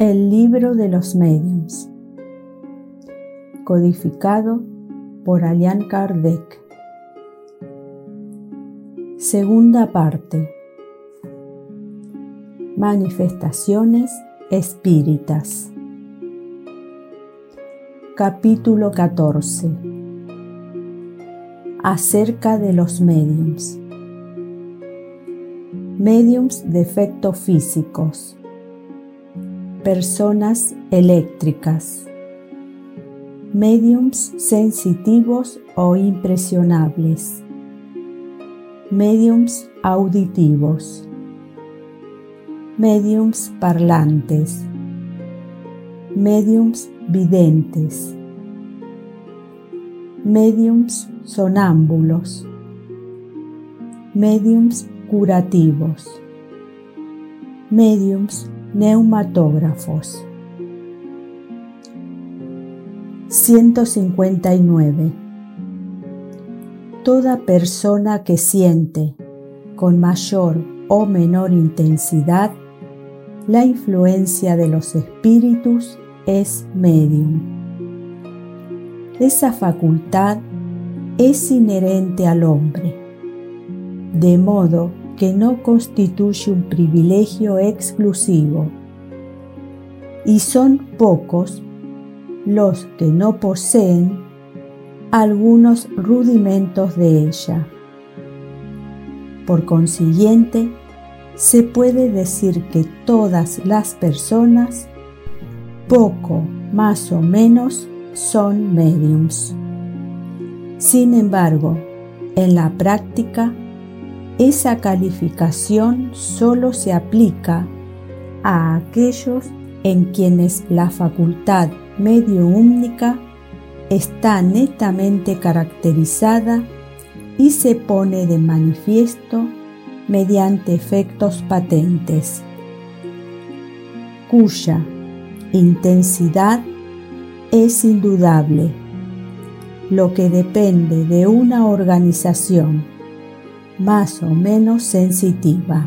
El libro de los mediums. Codificado por Alian Kardec. Segunda parte. Manifestaciones espíritas. Capítulo 14. Acerca de los mediums. Mediums de efectos físicos personas eléctricas, mediums sensitivos o impresionables, mediums auditivos, mediums parlantes, mediums videntes, mediums sonámbulos, mediums curativos, mediums Neumatógrafos 159. Toda persona que siente con mayor o menor intensidad la influencia de los espíritus es medium. Esa facultad es inherente al hombre, de modo que no constituye un privilegio exclusivo y son pocos los que no poseen algunos rudimentos de ella. Por consiguiente, se puede decir que todas las personas, poco más o menos, son mediums. Sin embargo, en la práctica, esa calificación solo se aplica a aquellos en quienes la facultad medio única está netamente caracterizada y se pone de manifiesto mediante efectos patentes, cuya intensidad es indudable, lo que depende de una organización más o menos sensitiva.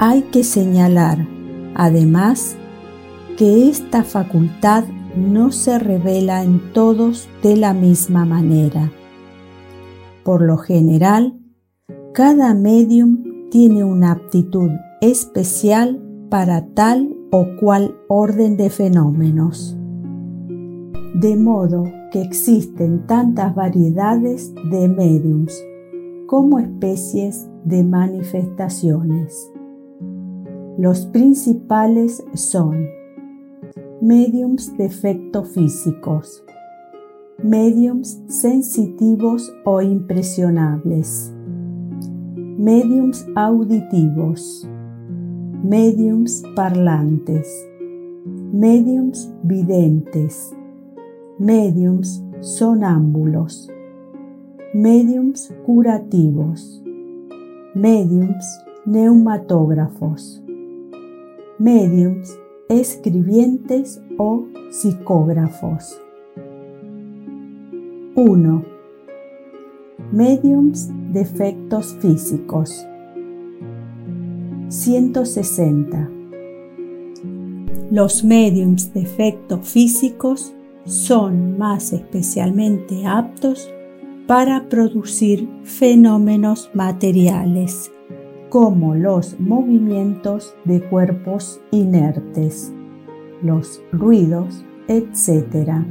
Hay que señalar, además, que esta facultad no se revela en todos de la misma manera. Por lo general, cada medium tiene una aptitud especial para tal o cual orden de fenómenos. De modo que existen tantas variedades de mediums como especies de manifestaciones. Los principales son mediums de efectos físicos, mediums sensitivos o impresionables, mediums auditivos, mediums parlantes, mediums videntes, mediums sonámbulos, mediums curativos, mediums neumatógrafos, mediums escribientes o psicógrafos. 1. Mediums de efectos físicos. 160. Los mediums de efectos físicos son más especialmente aptos para producir fenómenos materiales, como los movimientos de cuerpos inertes, los ruidos, etc.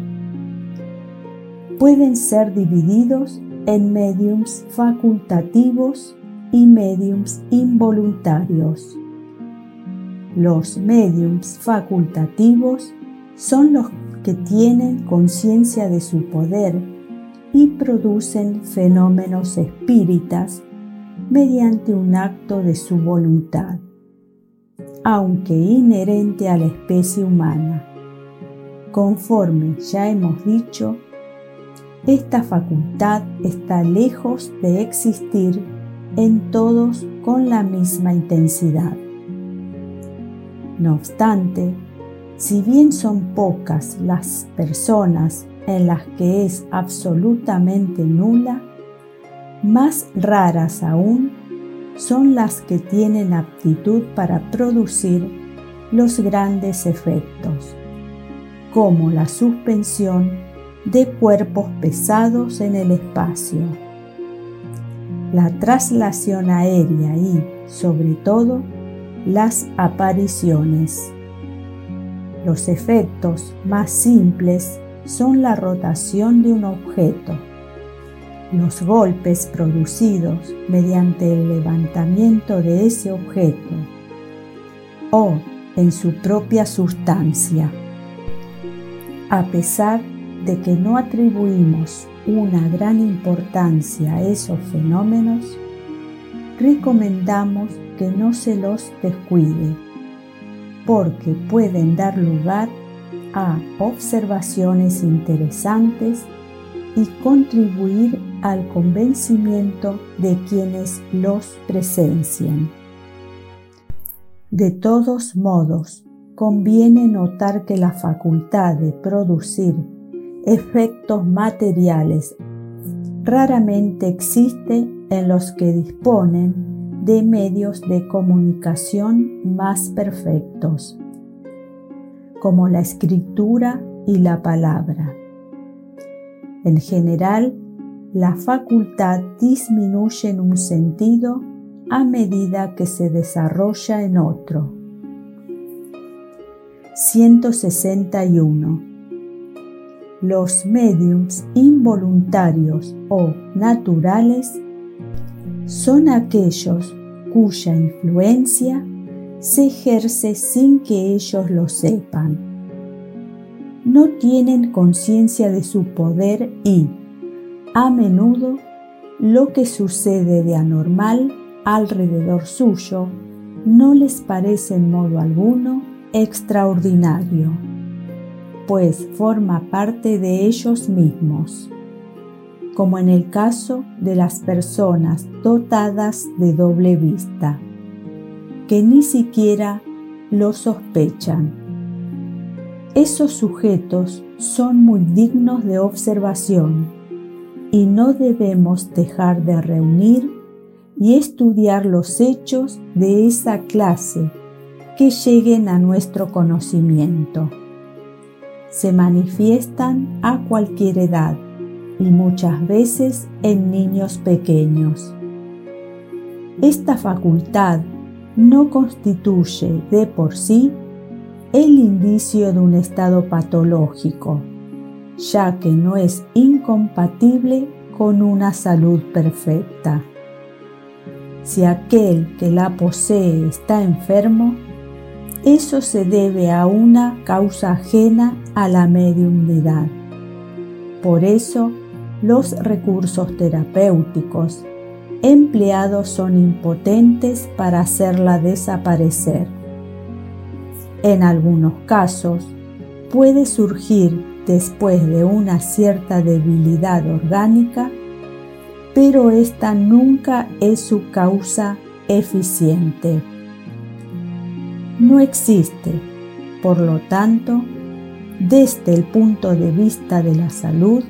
Pueden ser divididos en mediums facultativos y mediums involuntarios. Los mediums facultativos son los que tienen conciencia de su poder y producen fenómenos espíritas mediante un acto de su voluntad, aunque inherente a la especie humana. Conforme ya hemos dicho, esta facultad está lejos de existir en todos con la misma intensidad. No obstante, si bien son pocas las personas en las que es absolutamente nula, más raras aún son las que tienen aptitud para producir los grandes efectos, como la suspensión de cuerpos pesados en el espacio, la traslación aérea y, sobre todo, las apariciones. Los efectos más simples son la rotación de un objeto, los golpes producidos mediante el levantamiento de ese objeto o en su propia sustancia. A pesar de que no atribuimos una gran importancia a esos fenómenos, recomendamos que no se los descuide, porque pueden dar lugar a observaciones interesantes y contribuir al convencimiento de quienes los presencian. De todos modos, conviene notar que la facultad de producir efectos materiales raramente existe en los que disponen de medios de comunicación más perfectos, como la escritura y la palabra. En general, la facultad disminuye en un sentido a medida que se desarrolla en otro. 161. Los mediums involuntarios o naturales son aquellos cuya influencia se ejerce sin que ellos lo sepan. No tienen conciencia de su poder y, a menudo, lo que sucede de anormal alrededor suyo no les parece en modo alguno extraordinario, pues forma parte de ellos mismos, como en el caso de las personas dotadas de doble vista, que ni siquiera lo sospechan. Esos sujetos son muy dignos de observación y no debemos dejar de reunir y estudiar los hechos de esa clase que lleguen a nuestro conocimiento. Se manifiestan a cualquier edad y muchas veces en niños pequeños. Esta facultad no constituye de por sí el indicio de un estado patológico, ya que no es incompatible con una salud perfecta. Si aquel que la posee está enfermo, eso se debe a una causa ajena a la mediunidad. Por eso, los recursos terapéuticos empleados son impotentes para hacerla desaparecer. En algunos casos, puede surgir después de una cierta debilidad orgánica pero esta nunca es su causa eficiente. No existe, por lo tanto, desde el punto de vista de la salud,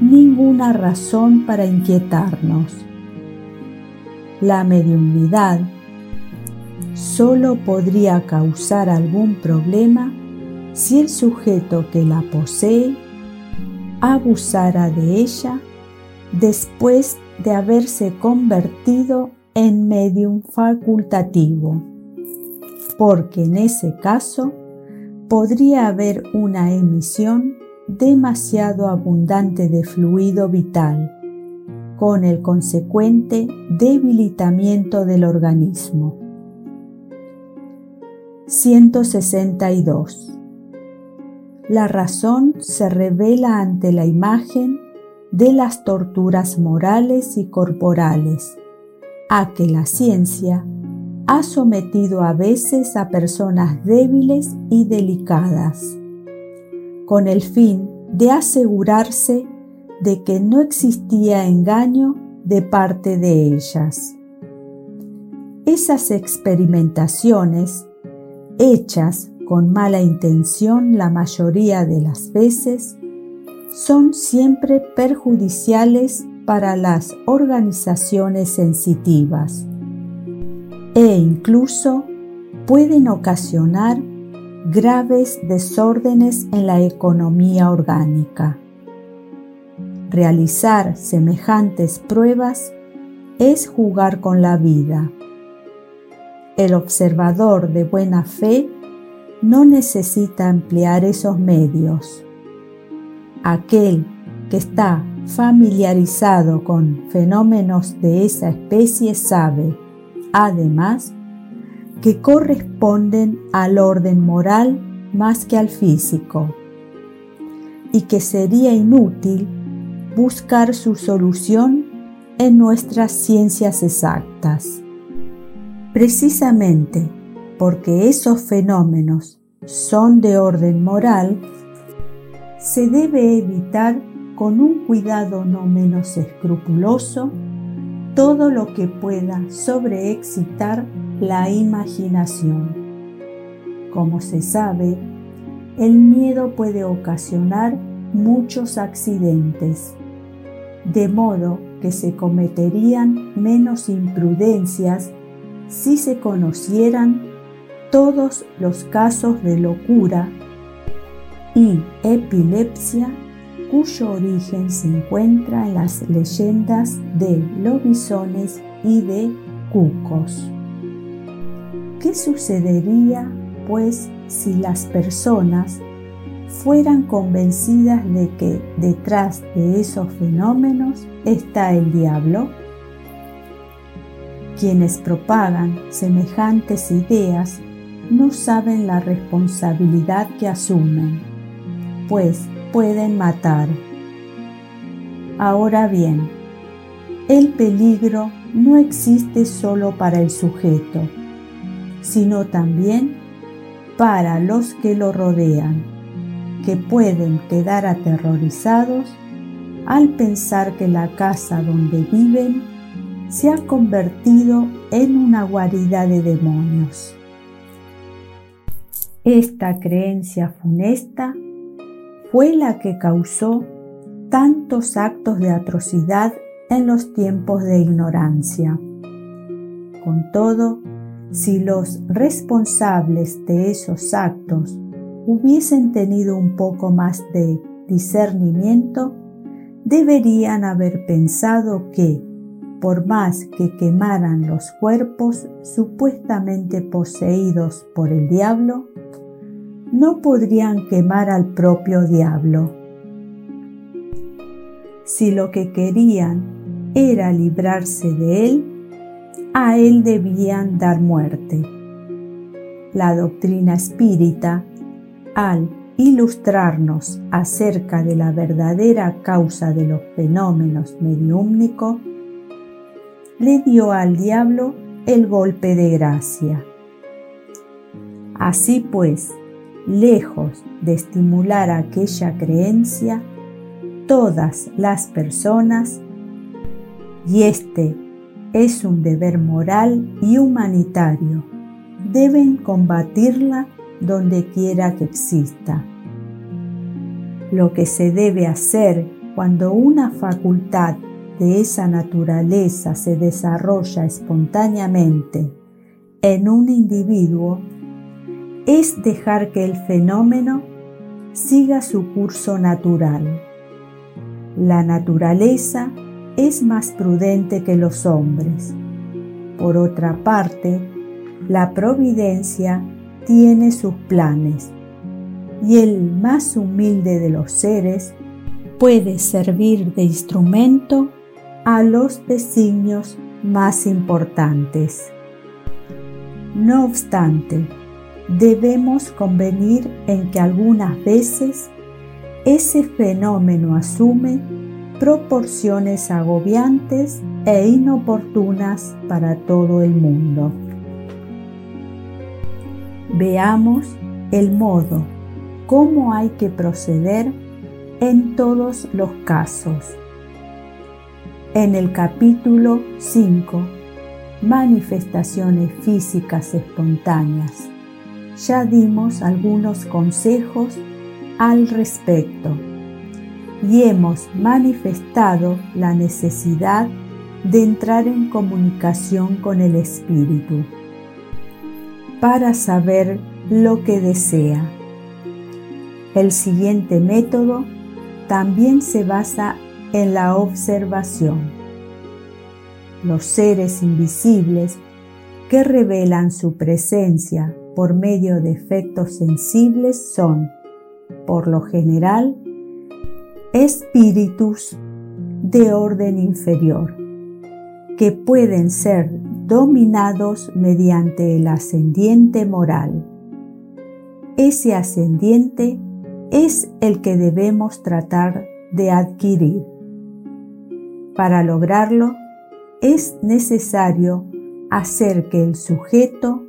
ninguna razón para inquietarnos. La mediunidad solo podría causar algún problema si el sujeto que la posee abusara de ella después de haberse convertido en medium facultativo, porque en ese caso podría haber una emisión demasiado abundante de fluido vital, con el consecuente debilitamiento del organismo. 162. La razón se revela ante la imagen de las torturas morales y corporales, a que la ciencia ha sometido a veces a personas débiles y delicadas, con el fin de asegurarse de que no existía engaño de parte de ellas. Esas experimentaciones, hechas con mala intención la mayoría de las veces, son siempre perjudiciales para las organizaciones sensitivas e incluso pueden ocasionar graves desórdenes en la economía orgánica. Realizar semejantes pruebas es jugar con la vida. El observador de buena fe no necesita emplear esos medios. Aquel que está familiarizado con fenómenos de esa especie sabe, además, que corresponden al orden moral más que al físico y que sería inútil buscar su solución en nuestras ciencias exactas. Precisamente porque esos fenómenos son de orden moral, se debe evitar con un cuidado no menos escrupuloso todo lo que pueda sobreexcitar la imaginación. Como se sabe, el miedo puede ocasionar muchos accidentes, de modo que se cometerían menos imprudencias si se conocieran todos los casos de locura y epilepsia cuyo origen se encuentra en las leyendas de lobisones y de cucos. ¿Qué sucedería, pues, si las personas fueran convencidas de que detrás de esos fenómenos está el diablo? Quienes propagan semejantes ideas no saben la responsabilidad que asumen, pues pueden matar. Ahora bien, el peligro no existe solo para el sujeto, sino también para los que lo rodean, pueden quedar aterrorizados al pensar que la casa donde viven se ha convertido en una guarida de demonios. Esta creencia funesta fue la que causó tantos actos de atrocidad en los tiempos de ignorancia. Con todo, si los responsables de esos actos hubiesen tenido un poco más de discernimiento, deberían haber pensado que por más que quemaran los cuerpos supuestamente poseídos por el diablo, no podrían quemar al propio diablo. Si lo que querían era librarse de él, a él debían dar muerte. La doctrina espírita, al ilustrarnos acerca de la verdadera causa de los fenómenos mediúmnicos, le dio al diablo el golpe de gracia. Así pues, lejos de estimular aquella creencia, todas las personas, y este es un deber moral y humanitario, deben combatirla donde quiera que exista. Lo que se debe hacer cuando una facultad de esa naturaleza se desarrolla espontáneamente en un individuo es dejar que el fenómeno siga su curso natural. La naturaleza es más prudente que los hombres. Por otra parte, la providencia tiene sus planes y el más humilde de los seres puede servir de instrumento a los designios más importantes. No obstante, debemos convenir en que algunas veces ese fenómeno asume proporciones agobiantes e inoportunas para todo el mundo. Veamos el modo, cómo hay que proceder en todos los casos. En el capítulo 5, manifestaciones físicas espontáneas, ya dimos algunos consejos al respecto y hemos manifestado la necesidad de entrar en comunicación con el Espíritu. Para saber lo que desea. El siguiente método también se basa en la observación. Los seres invisibles que revelan su presencia por medio de efectos sensibles son, por lo general, espíritus de orden inferior, que pueden ser dominados mediante el ascendiente moral. Ese ascendiente es el que debemos tratar de adquirir. Para lograrlo, es necesario hacer que el sujeto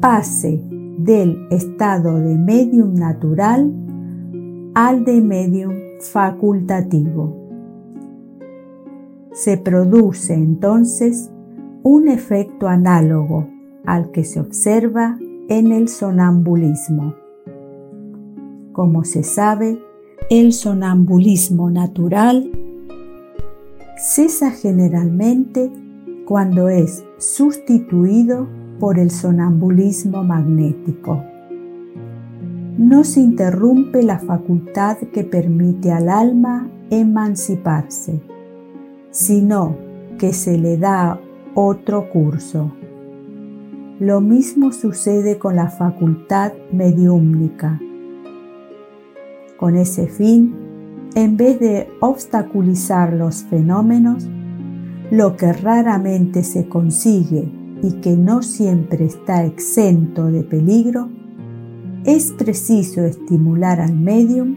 pase del estado de medium natural al de medium facultativo. Se produce entonces un efecto análogo al que se observa en el sonambulismo. Como se sabe, el sonambulismo natural cesa generalmente cuando es sustituido por el sonambulismo magnético. No se interrumpe la facultad que permite al alma emanciparse, sino que se le da otro curso. Lo mismo sucede con la facultad mediúmnica. Con ese fin, en vez de obstaculizar los fenómenos, lo que raramente se consigue y que no siempre está exento de peligro, es preciso estimular al medium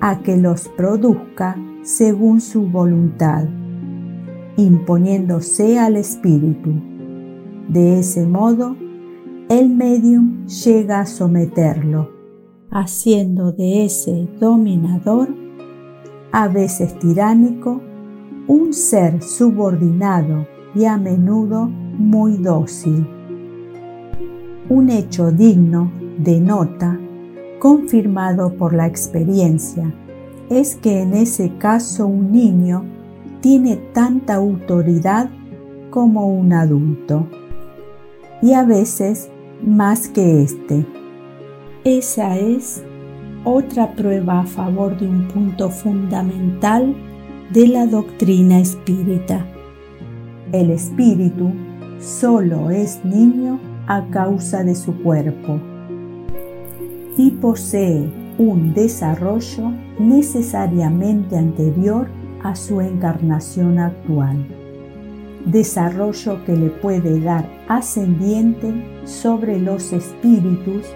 a que los produzca según su voluntad imponiéndose al espíritu. De ese modo, el medium llega a someterlo, haciendo de ese dominador, a veces tiránico, un ser subordinado y a menudo muy dócil. Un hecho digno de nota, confirmado por la experiencia, es que en ese caso un niño tiene tanta autoridad como un adulto y a veces más que éste. Esa es otra prueba a favor de un punto fundamental de la doctrina espírita. El espíritu solo es niño a causa de su cuerpo y posee un desarrollo necesariamente anterior a su encarnación actual, desarrollo que le puede dar ascendiente sobre los espíritus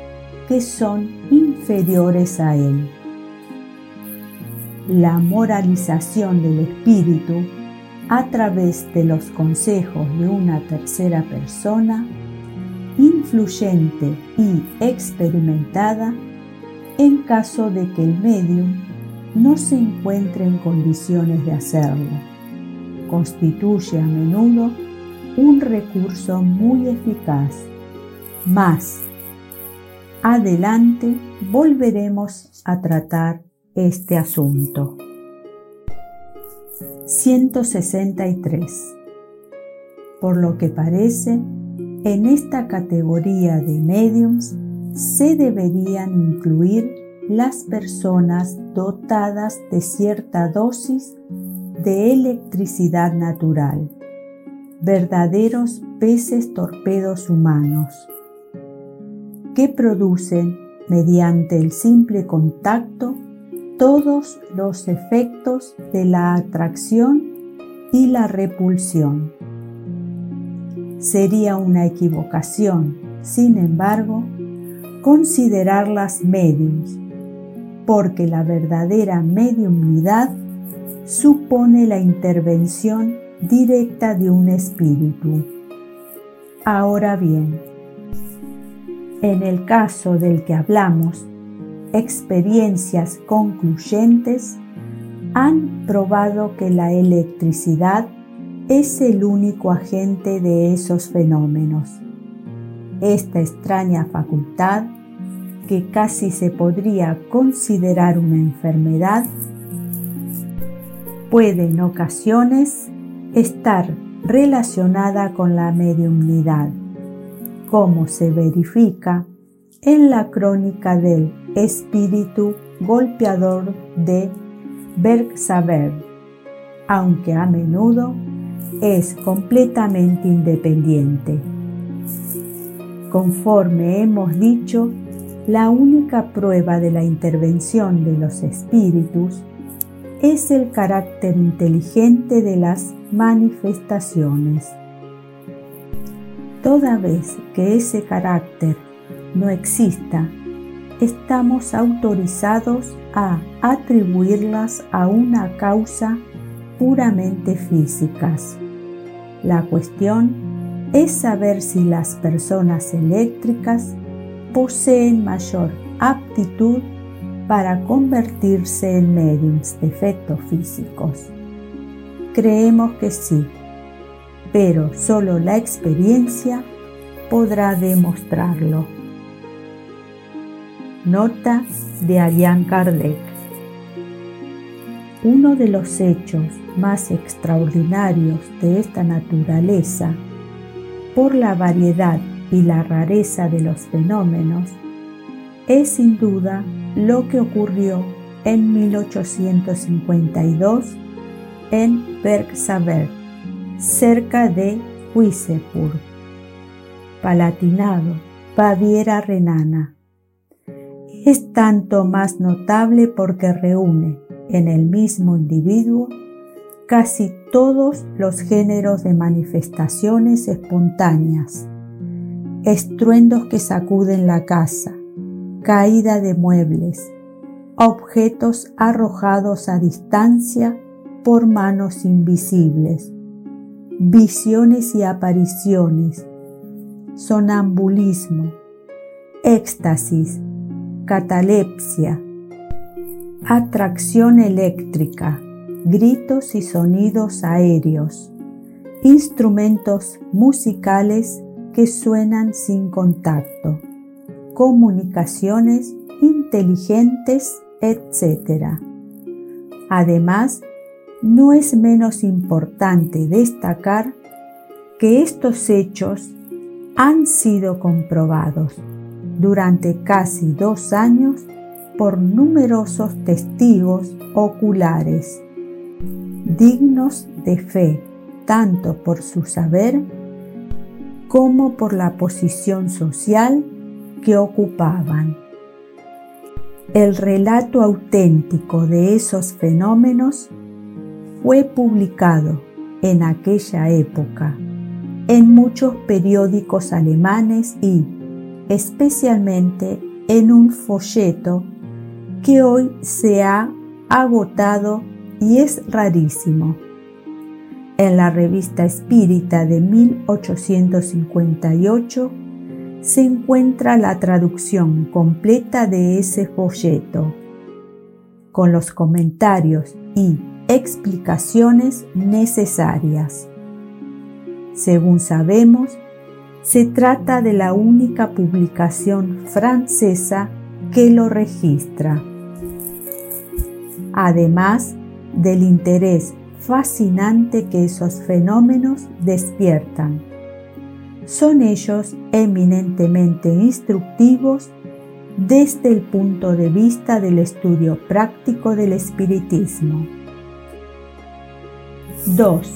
que son inferiores a él. La moralización del espíritu a través de los consejos de una tercera persona, influyente y experimentada, en caso de que el medium no se encuentre en condiciones de hacerlo. Constituye a menudo un recurso muy eficaz. Más adelante volveremos a tratar este asunto. 163. Por lo que parece, en esta categoría de mediums se deberían incluir las personas dotadas de cierta dosis de electricidad natural, verdaderos peces torpedos humanos, que producen mediante el simple contacto todos los efectos de la atracción y la repulsión. Sería una equivocación, sin embargo, considerarlas mediums porque la verdadera mediumnidad supone la intervención directa de un espíritu. Ahora bien, en el caso del que hablamos, experiencias concluyentes han probado que la electricidad es el único agente de esos fenómenos. Esta extraña facultad que casi se podría considerar una enfermedad, puede en ocasiones estar relacionada con la mediumnidad, como se verifica en la crónica del espíritu golpeador de Bergsaber, aunque a menudo es completamente independiente. Conforme hemos dicho, la única prueba de la intervención de los espíritus es el carácter inteligente de las manifestaciones. Toda vez que ese carácter no exista, estamos autorizados a atribuirlas a una causa puramente físicas. La cuestión es saber si las personas eléctricas poseen mayor aptitud para convertirse en mediums de efectos físicos. Creemos que sí, pero solo la experiencia podrá demostrarlo. Nota de Allan Kardec. Uno de los hechos más extraordinarios de esta naturaleza, por la variedad y la rareza de los fenómenos, es sin duda lo que ocurrió en 1852 en Bergsaber cerca de Huisepur, Palatinado, Baviera Renana. Es tanto más notable porque reúne en el mismo individuo casi todos los géneros de manifestaciones espontáneas, estruendos que sacuden la casa, caída de muebles, objetos arrojados a distancia por manos invisibles, visiones y apariciones, sonambulismo, éxtasis, catalepsia, atracción eléctrica, gritos y sonidos aéreos, instrumentos musicales que suenan sin contacto, comunicaciones inteligentes, etc. Además, no es menos importante destacar que estos hechos han sido comprobados durante casi dos años por numerosos testigos oculares, dignos de fe tanto por su saber como por la posición social que ocupaban. El relato auténtico de esos fenómenos fue publicado en aquella época en muchos periódicos alemanes y especialmente en un folleto que hoy se ha agotado y es rarísimo. En la revista espírita de 1858 se encuentra la traducción completa de ese folleto, con los comentarios y explicaciones necesarias. Según sabemos, se trata de la única publicación francesa que lo registra. Además del interés fascinante que esos fenómenos despiertan. Son ellos eminentemente instructivos desde el punto de vista del estudio práctico del espiritismo. 2.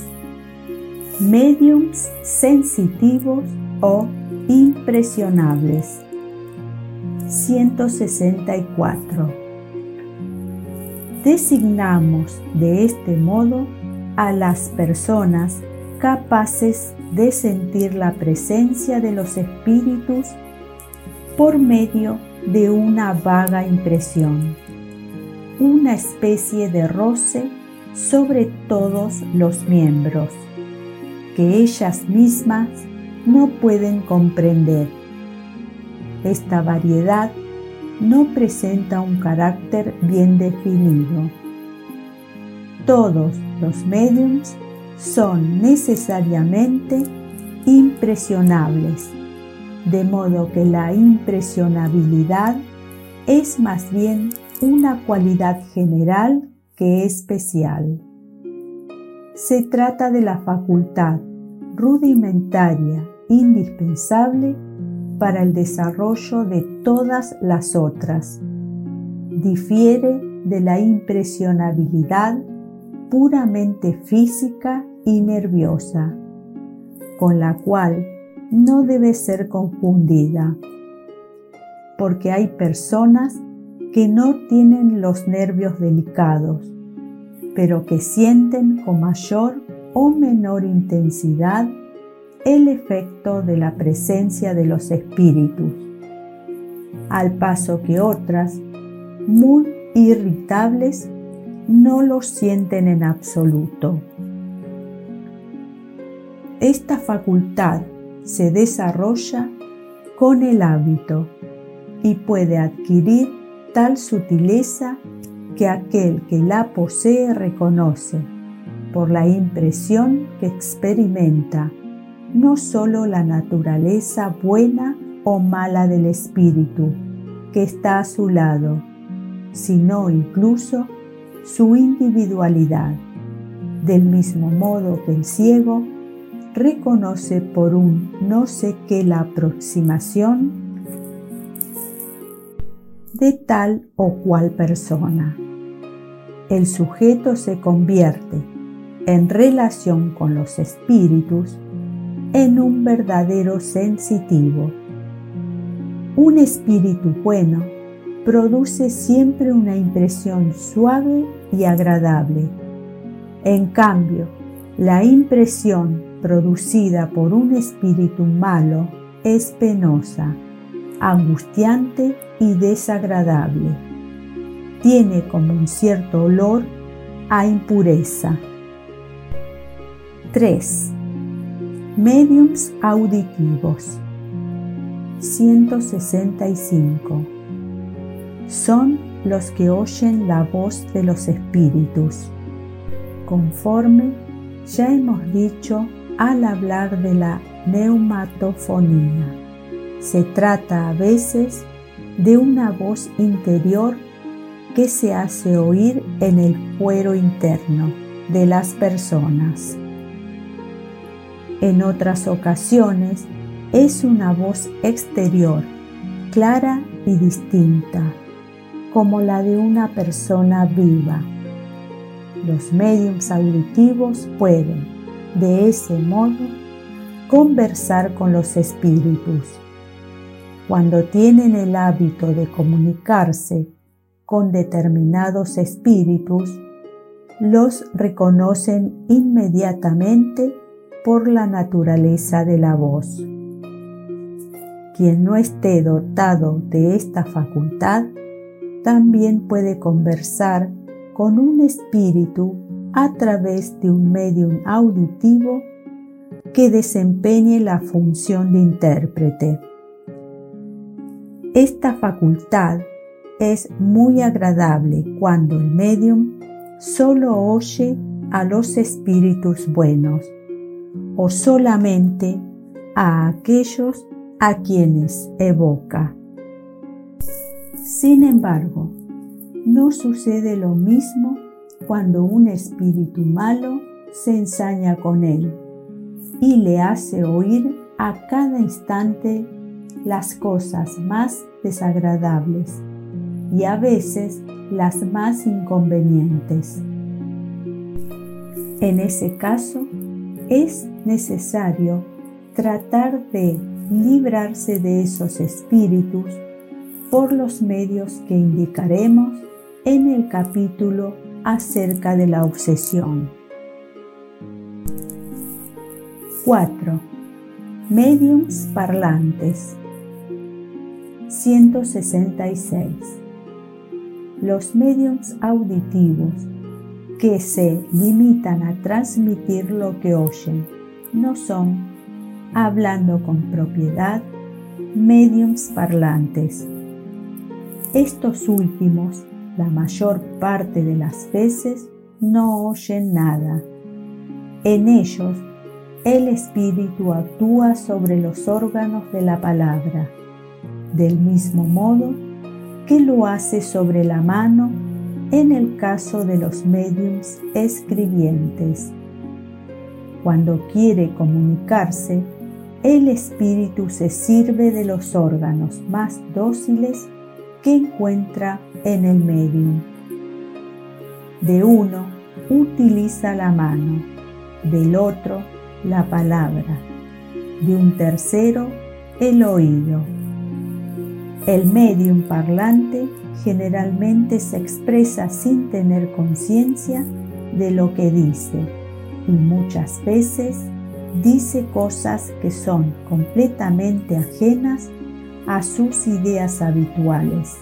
Mediums sensitivos o impresionables. 164. Designamos de este modo a las personas capaces de sentir la presencia de los espíritus por medio de una vaga impresión, una especie de roce sobre todos los miembros, que ellas mismas no pueden comprender. Esta variedad no presenta un carácter bien definido. Todos los mediums son necesariamente impresionables, de modo que la impresionabilidad es más bien una cualidad general que especial. Se trata de la facultad rudimentaria indispensable para el desarrollo de todas las otras. Difiere de la impresionabilidad puramente física y nerviosa, con la cual no debe ser confundida, porque hay personas que no tienen los nervios delicados, pero que sienten con mayor o menor intensidad el efecto de la presencia de los espíritus, al paso que otras, muy irritables, no los sienten en absoluto. Esta facultad se desarrolla con el hábito y puede adquirir tal sutileza que aquel que la posee reconoce por la impresión que experimenta no sólo la naturaleza buena o mala del espíritu que está a su lado, sino incluso su individualidad, del mismo modo que el ciego reconoce por un no sé qué la aproximación de tal o cual persona. El sujeto se convierte, en relación con los espíritus, en un verdadero sensitivo. Un espíritu bueno produce siempre una impresión suave y agradable. En cambio, la impresión producida por un espíritu malo es penosa, angustiante y desagradable. Tiene como un cierto olor a impureza. 3. Mediums auditivos. 165. Son los que oyen la voz de los espíritus, conforme ya hemos dicho al hablar de la neumatofonía. Se trata a veces de una voz interior que se hace oír en el cuero interno de las personas. En otras ocasiones es una voz exterior, clara y distinta, como la de una persona viva. Los mediums auditivos pueden, de ese modo, conversar con los espíritus. Cuando tienen el hábito de comunicarse con determinados espíritus, los reconocen inmediatamente por la naturaleza de la voz. Quien no esté dotado de esta facultad también puede conversar con un espíritu a través de un medium auditivo que desempeñe la función de intérprete. Esta facultad es muy agradable cuando el medium solo oye a los espíritus buenos o solamente a aquellos a quienes evoca. Sin embargo, no sucede lo mismo cuando un espíritu malo se ensaña con él y le hace oír a cada instante las cosas más desagradables y a veces las más inconvenientes. En ese caso, es necesario tratar de librarse de esos espíritus por los medios que indicaremos en el capítulo acerca de la obsesión. 4. Mediums parlantes. 166. Los mediums auditivos que se limitan a transmitir lo que oyen no son, hablando con propiedad, mediums parlantes. Estos últimos la mayor parte de las veces no oyen nada. En ellos, el espíritu actúa sobre los órganos de la palabra, del mismo modo que lo hace sobre la mano en el caso de los mediums escribientes. Cuando quiere comunicarse, el espíritu se sirve de los órganos más dóciles que encuentra en el medium. De uno utiliza la mano, del otro la palabra, de un tercero el oído. El medium parlante generalmente se expresa sin tener conciencia de lo que dice y muchas veces dice cosas que son completamente ajenas a sus ideas habituales,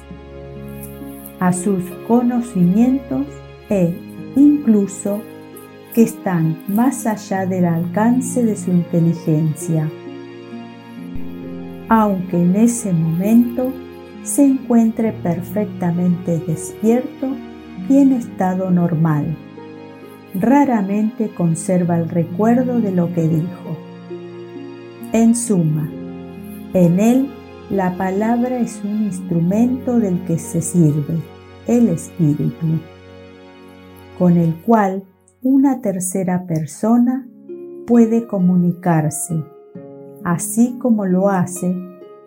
a sus conocimientos e incluso que están más allá del alcance de su inteligencia, aunque en ese momento se encuentre perfectamente despierto y en estado normal raramente conserva el recuerdo de lo que dijo. En suma, en él la palabra es un instrumento del que se sirve, el espíritu, con el cual una tercera persona puede comunicarse, así como lo hace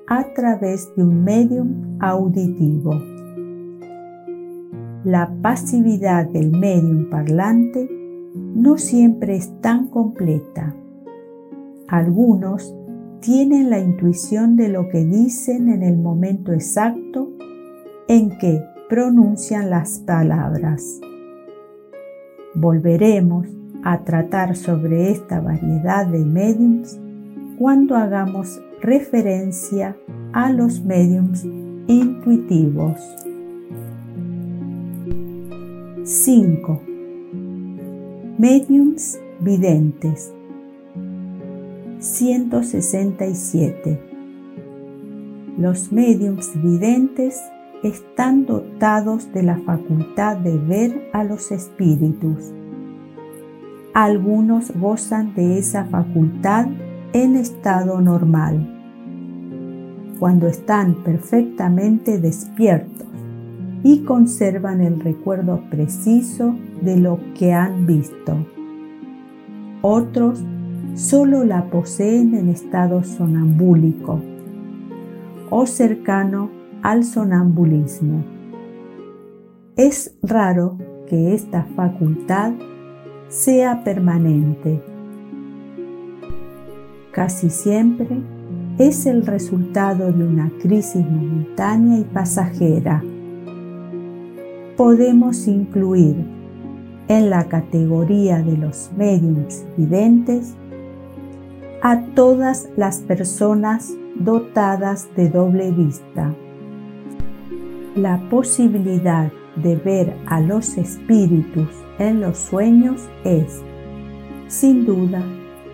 a través de un medium auditivo. La pasividad del medium parlante no siempre es tan completa. Algunos tienen la intuición de lo que dicen en el momento exacto en que pronuncian las palabras. Volveremos a tratar sobre esta variedad de mediums cuando hagamos referencia a los mediums intuitivos. 5. Mediums videntes 167. Los mediums videntes están dotados de la facultad de ver a los espíritus. Algunos gozan de esa facultad en estado normal, cuando están perfectamente despiertos y conservan el recuerdo preciso de lo que han visto. Otros solo la poseen en estado sonambúlico o cercano al sonambulismo. Es raro que esta facultad sea permanente. Casi siempre es el resultado de una crisis momentánea y pasajera podemos incluir en la categoría de los mediums videntes a todas las personas dotadas de doble vista. La posibilidad de ver a los espíritus en los sueños es, sin duda,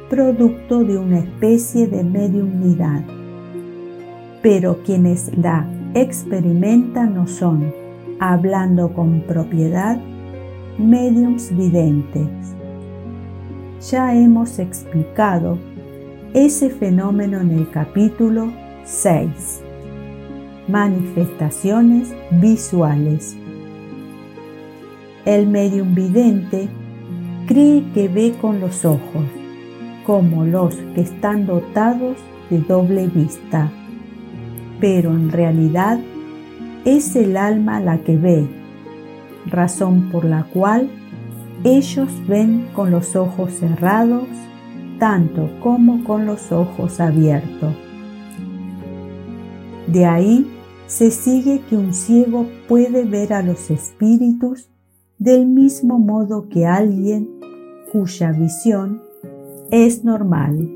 producto de una especie de mediumnidad, pero quienes la experimentan no son hablando con propiedad, mediums videntes. Ya hemos explicado ese fenómeno en el capítulo 6. Manifestaciones visuales. El medium vidente cree que ve con los ojos, como los que están dotados de doble vista, pero en realidad es el alma la que ve, razón por la cual ellos ven con los ojos cerrados tanto como con los ojos abiertos. De ahí se sigue que un ciego puede ver a los espíritus del mismo modo que alguien cuya visión es normal.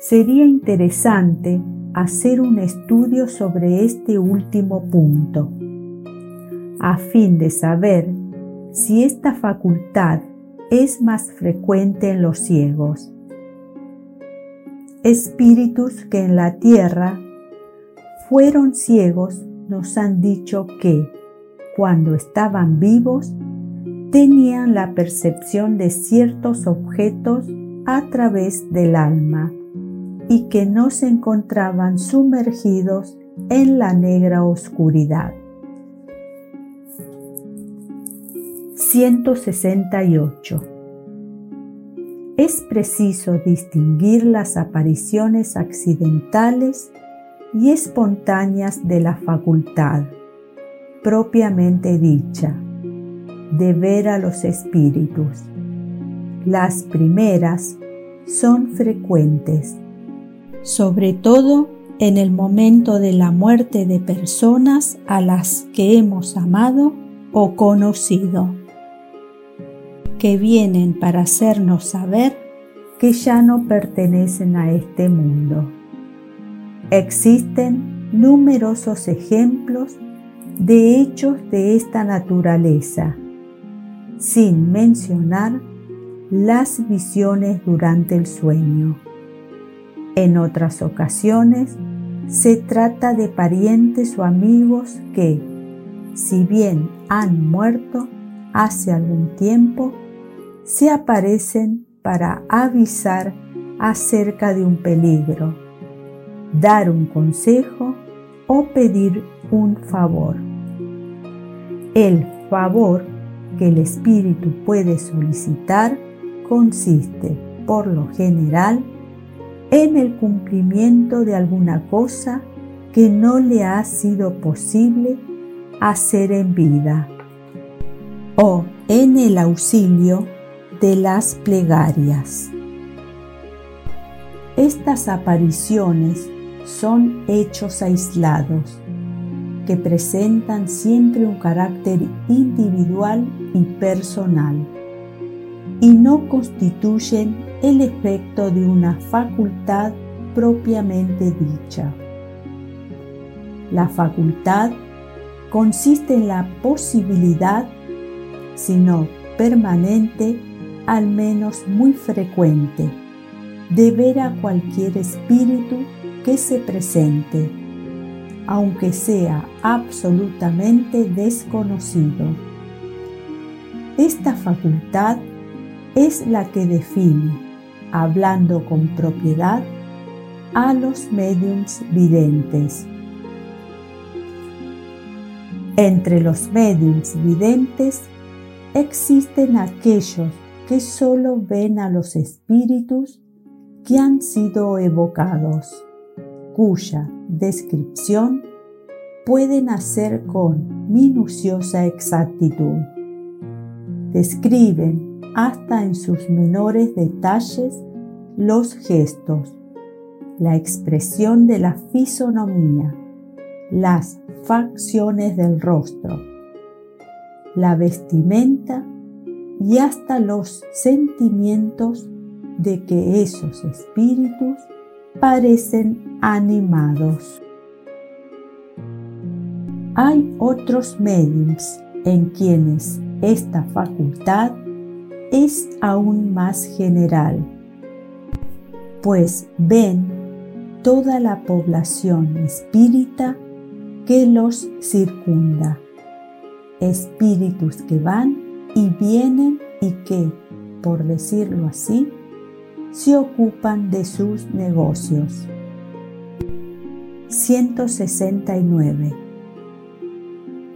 Sería interesante hacer un estudio sobre este último punto, a fin de saber si esta facultad es más frecuente en los ciegos. Espíritus que en la tierra fueron ciegos nos han dicho que, cuando estaban vivos, tenían la percepción de ciertos objetos a través del alma y que no se encontraban sumergidos en la negra oscuridad. 168. es preciso distinguir las apariciones accidentales y espontáneas de la facultad, propiamente dicha, de ver a los espíritus. Las primeras son frecuentes, sobre todo en el momento de la muerte de personas a las que hemos amado o conocido, que vienen para hacernos saber que ya no pertenecen a este mundo. Existen numerosos ejemplos de hechos de esta naturaleza, sin mencionar las visiones durante el sueño. En otras ocasiones, se trata de parientes o amigos que, si bien han muerto hace algún tiempo, se aparecen para avisar acerca de un peligro, dar un consejo o pedir un favor. El favor que el espíritu puede solicitar consiste, por lo general, en el cumplimiento de alguna cosa que no le ha sido posible hacer en vida o en el auxilio de las plegarias. Estas apariciones son hechos aislados que presentan siempre un carácter individual y personal y no constituyen el efecto de una facultad propiamente dicha. La facultad consiste en la posibilidad, si no permanente, al menos muy frecuente, de ver a cualquier espíritu que se presente, aunque sea absolutamente desconocido. Esta facultad es la que define, hablando con propiedad, a los mediums videntes. Entre los mediums videntes existen aquellos que solo ven a los espíritus que han sido evocados, cuya descripción pueden hacer con minuciosa exactitud. Describen hasta en sus menores detalles los gestos, la expresión de la fisonomía, las facciones del rostro, la vestimenta y hasta los sentimientos de que esos espíritus parecen animados. Hay otros mediums en quienes esta facultad es aún más general, pues ven toda la población espírita que los circunda, espíritus que van y vienen y que, por decirlo así, se ocupan de sus negocios. 169.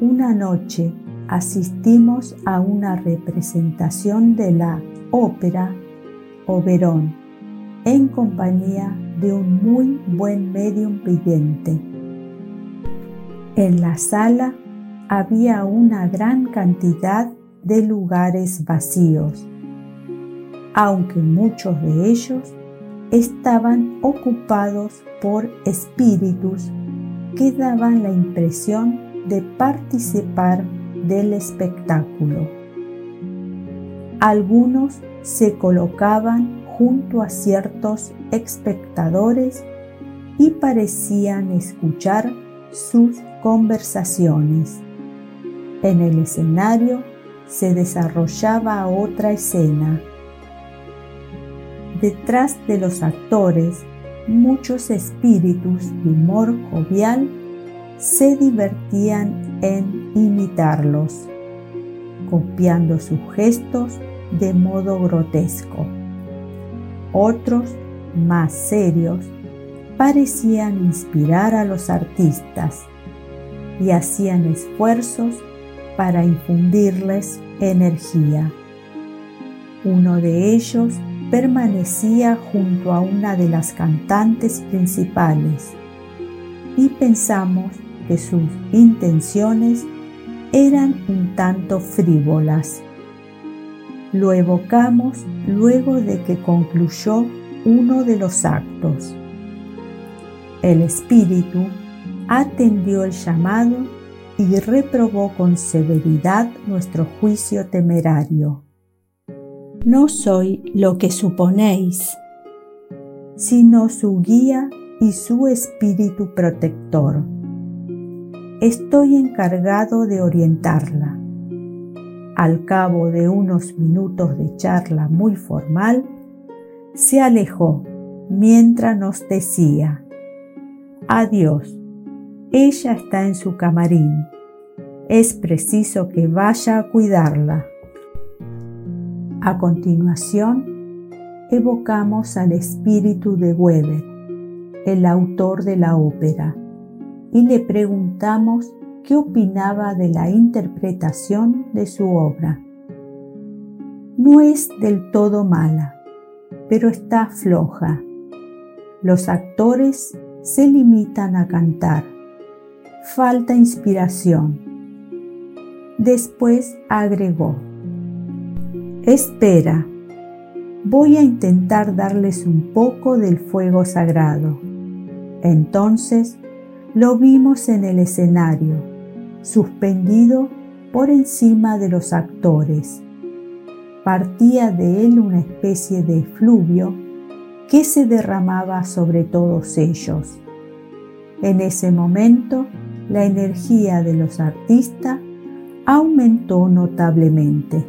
Una noche asistimos a una representación de la ópera Oberón en compañía de un muy buen medium vidente. En la sala había una gran cantidad de lugares vacíos, aunque muchos de ellos estaban ocupados por espíritus que daban la impresión de participar del espectáculo. Algunos se colocaban junto a ciertos espectadores y parecían escuchar sus conversaciones. En el escenario se desarrollaba otra escena. Detrás de los actores, muchos espíritus de humor jovial se divertían en imitarlos, copiando sus gestos de modo grotesco. Otros, más serios, parecían inspirar a los artistas y hacían esfuerzos para infundirles energía. Uno de ellos permanecía junto a una de las cantantes principales y pensamos que sus intenciones eran un tanto frívolas. Lo evocamos luego de que concluyó uno de los actos. El espíritu atendió el llamado y reprobó con severidad nuestro juicio temerario. No soy lo que suponéis, sino su guía y su espíritu protector. Estoy encargado de orientarla. Al cabo de unos minutos de charla muy formal, se alejó mientras nos decía, Adiós, ella está en su camarín. Es preciso que vaya a cuidarla. A continuación, evocamos al espíritu de Weber, el autor de la ópera, y le preguntamos qué opinaba de la interpretación de su obra. No es del todo mala, pero está floja. Los actores se limitan a cantar. Falta inspiración. Después agregó, Espera, voy a intentar darles un poco del fuego sagrado. Entonces lo vimos en el escenario, suspendido por encima de los actores. Partía de él una especie de efluvio que se derramaba sobre todos ellos. En ese momento, la energía de los artistas aumentó notablemente.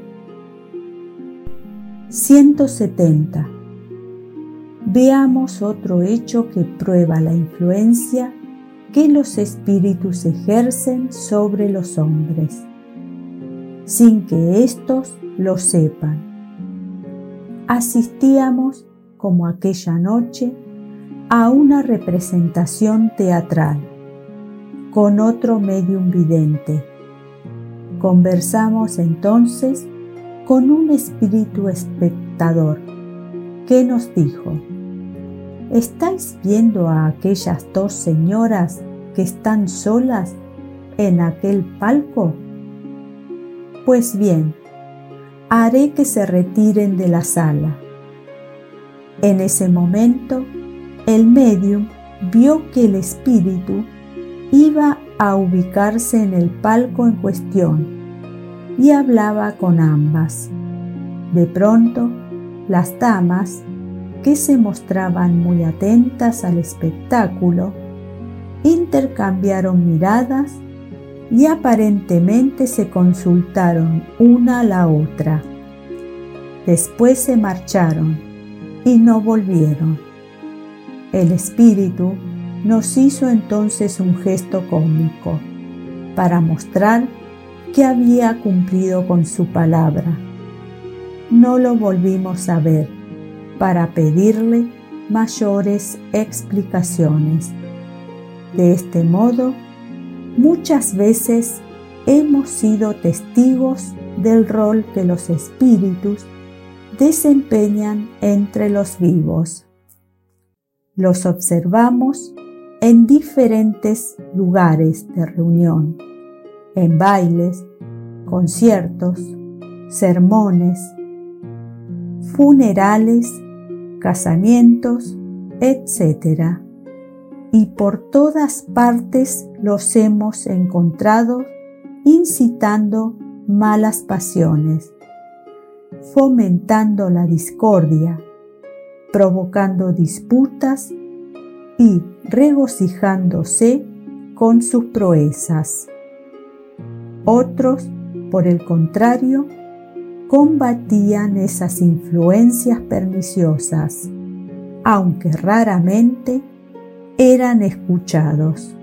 170. Veamos otro hecho que prueba la influencia que los espíritus ejercen sobre los hombres, sin que éstos lo sepan. Asistíamos, como aquella noche, a una representación teatral con otro medium vidente. Conversamos entonces con un espíritu espectador que nos dijo, ¿estáis viendo a aquellas dos señoras que están solas en aquel palco? Pues bien, haré que se retiren de la sala. En ese momento, el medium vio que el espíritu iba a ubicarse en el palco en cuestión y hablaba con ambas. De pronto, las damas, que se mostraban muy atentas al espectáculo, intercambiaron miradas y aparentemente se consultaron una a la otra. Después se marcharon y no volvieron. El espíritu nos hizo entonces un gesto cómico para mostrar que había cumplido con su palabra. No lo volvimos a ver para pedirle mayores explicaciones. De este modo, muchas veces hemos sido testigos del rol que los espíritus desempeñan entre los vivos. Los observamos en diferentes lugares de reunión en bailes, conciertos, sermones, funerales, casamientos, etc. Y por todas partes los hemos encontrado incitando malas pasiones, fomentando la discordia, provocando disputas y regocijándose con sus proezas. Otros, por el contrario, combatían esas influencias perniciosas, aunque raramente eran escuchados.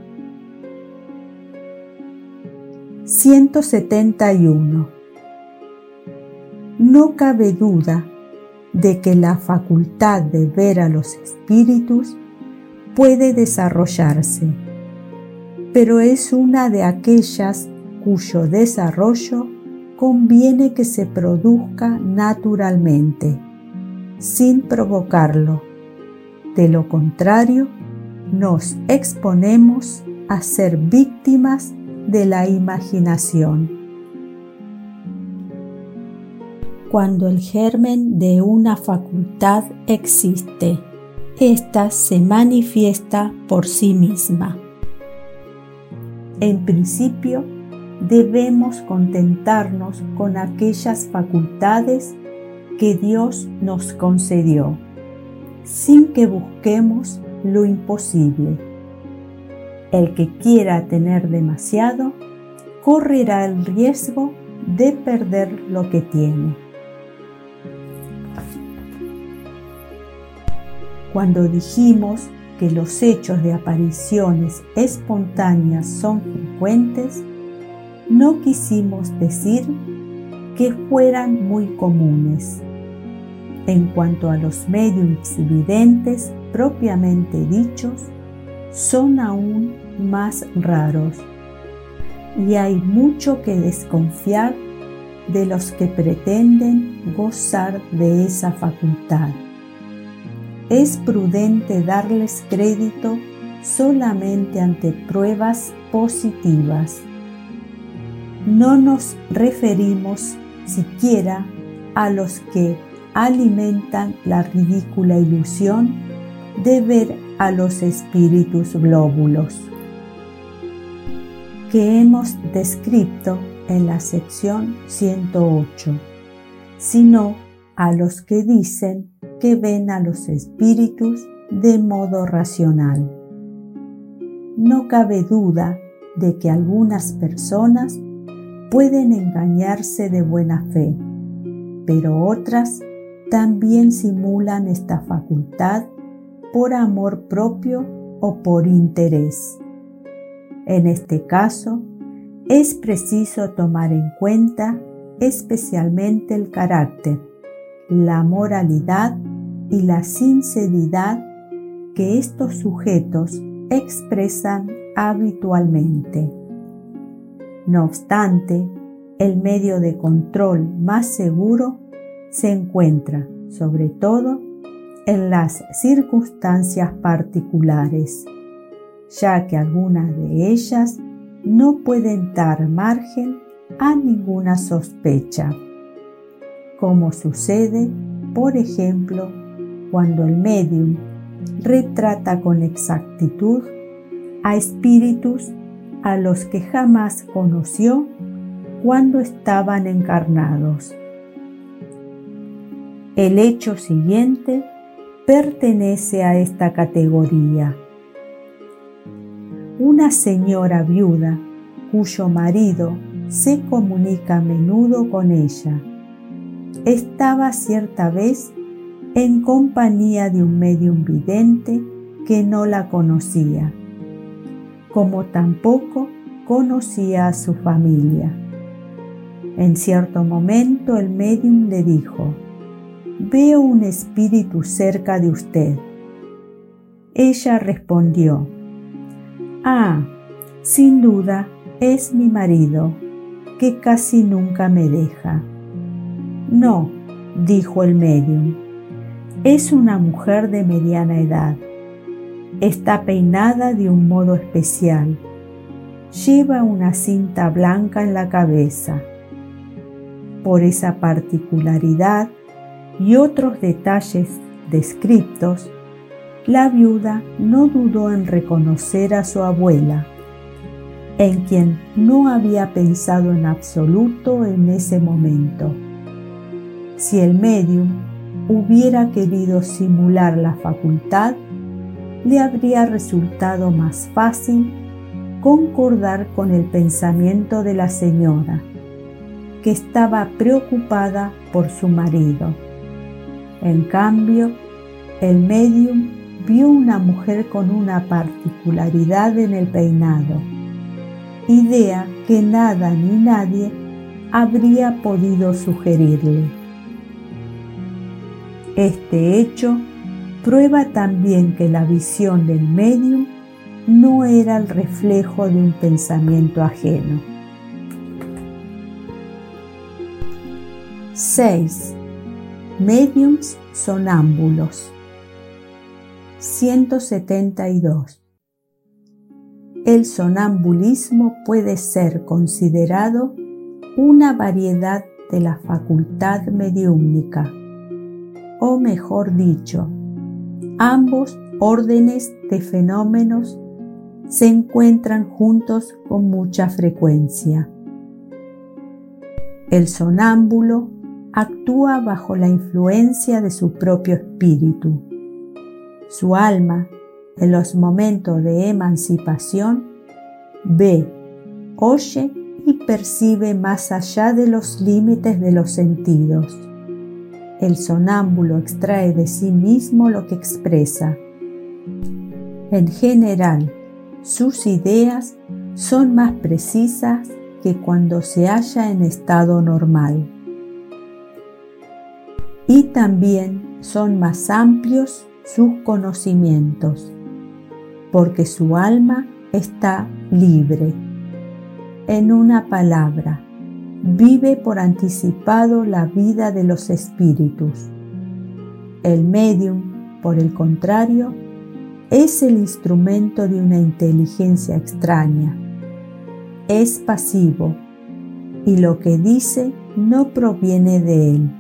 171. No cabe duda de que la facultad de ver a los espíritus puede desarrollarse, pero es una de aquellas cuyo desarrollo conviene que se produzca naturalmente. sin provocarlo. De lo contrario, nos exponemos a ser víctimas de la imaginación. Cuando el germen de una facultad existe, ésta se manifiesta por sí misma. En principio, debemos contentarnos con aquellas facultades que Dios nos concedió, sin que busquemos lo imposible. El que quiera tener demasiado, correrá el riesgo de perder lo que tiene. Cuando dijimos que los hechos de apariciones espontáneas son frecuentes, no quisimos decir que fueran muy comunes. En cuanto a los mediums videntes propiamente dichos, son aún más raros y hay mucho que desconfiar de los que pretenden gozar de esa facultad. Es prudente darles crédito solamente ante pruebas positivas. No nos referimos siquiera a los que alimentan la ridícula ilusión de ver a los espíritus glóbulos que hemos descrito en la sección 108, sino a los que dicen que ven a los espíritus de modo racional. No cabe duda de que algunas personas pueden engañarse de buena fe, pero otras también simulan esta facultad por amor propio o por interés. En este caso, es preciso tomar en cuenta especialmente el carácter, la moralidad y la sinceridad que estos sujetos expresan habitualmente. No obstante, el medio de control más seguro se encuentra, sobre todo, en las circunstancias particulares, ya que algunas de ellas no pueden dar margen a ninguna sospecha, como sucede, por ejemplo, cuando el medium retrata con exactitud a espíritus a los que jamás conoció cuando estaban encarnados. El hecho siguiente pertenece a esta categoría. Una señora viuda cuyo marido se comunica a menudo con ella estaba cierta vez en compañía de un medium vidente que no la conocía como tampoco conocía a su familia. En cierto momento el medium le dijo, Veo un espíritu cerca de usted. Ella respondió, Ah, sin duda es mi marido, que casi nunca me deja. No, dijo el medium, es una mujer de mediana edad Está peinada de un modo especial. Lleva una cinta blanca en la cabeza. Por esa particularidad y otros detalles descriptos, la viuda no dudó en reconocer a su abuela, en quien no había pensado en absoluto en ese momento. Si el medium hubiera querido simular la facultad, le habría resultado más fácil concordar con el pensamiento de la señora, que estaba preocupada por su marido. En cambio, el medium vio una mujer con una particularidad en el peinado, idea que nada ni nadie habría podido sugerirle. Este hecho prueba también que la visión del medium no era el reflejo de un pensamiento ajeno. 6. Mediums sonámbulos. 172. El sonambulismo puede ser considerado una variedad de la facultad mediúmnica, o mejor dicho, ambos órdenes de fenómenos se encuentran juntos con mucha frecuencia. El sonámbulo actúa bajo la influencia de su propio espíritu. Su alma, en los momentos de emancipación, ve, oye y percibe más allá de los límites de los sentidos. El sonámbulo extrae de sí mismo lo que expresa. En general, sus ideas son más precisas que cuando se halla en estado normal. Y también son más amplios sus conocimientos, porque su alma está libre. En una palabra, vive por anticipado la vida de los espíritus. El medium, por el contrario, es el instrumento de una inteligencia extraña. Es pasivo y lo que dice no proviene de él.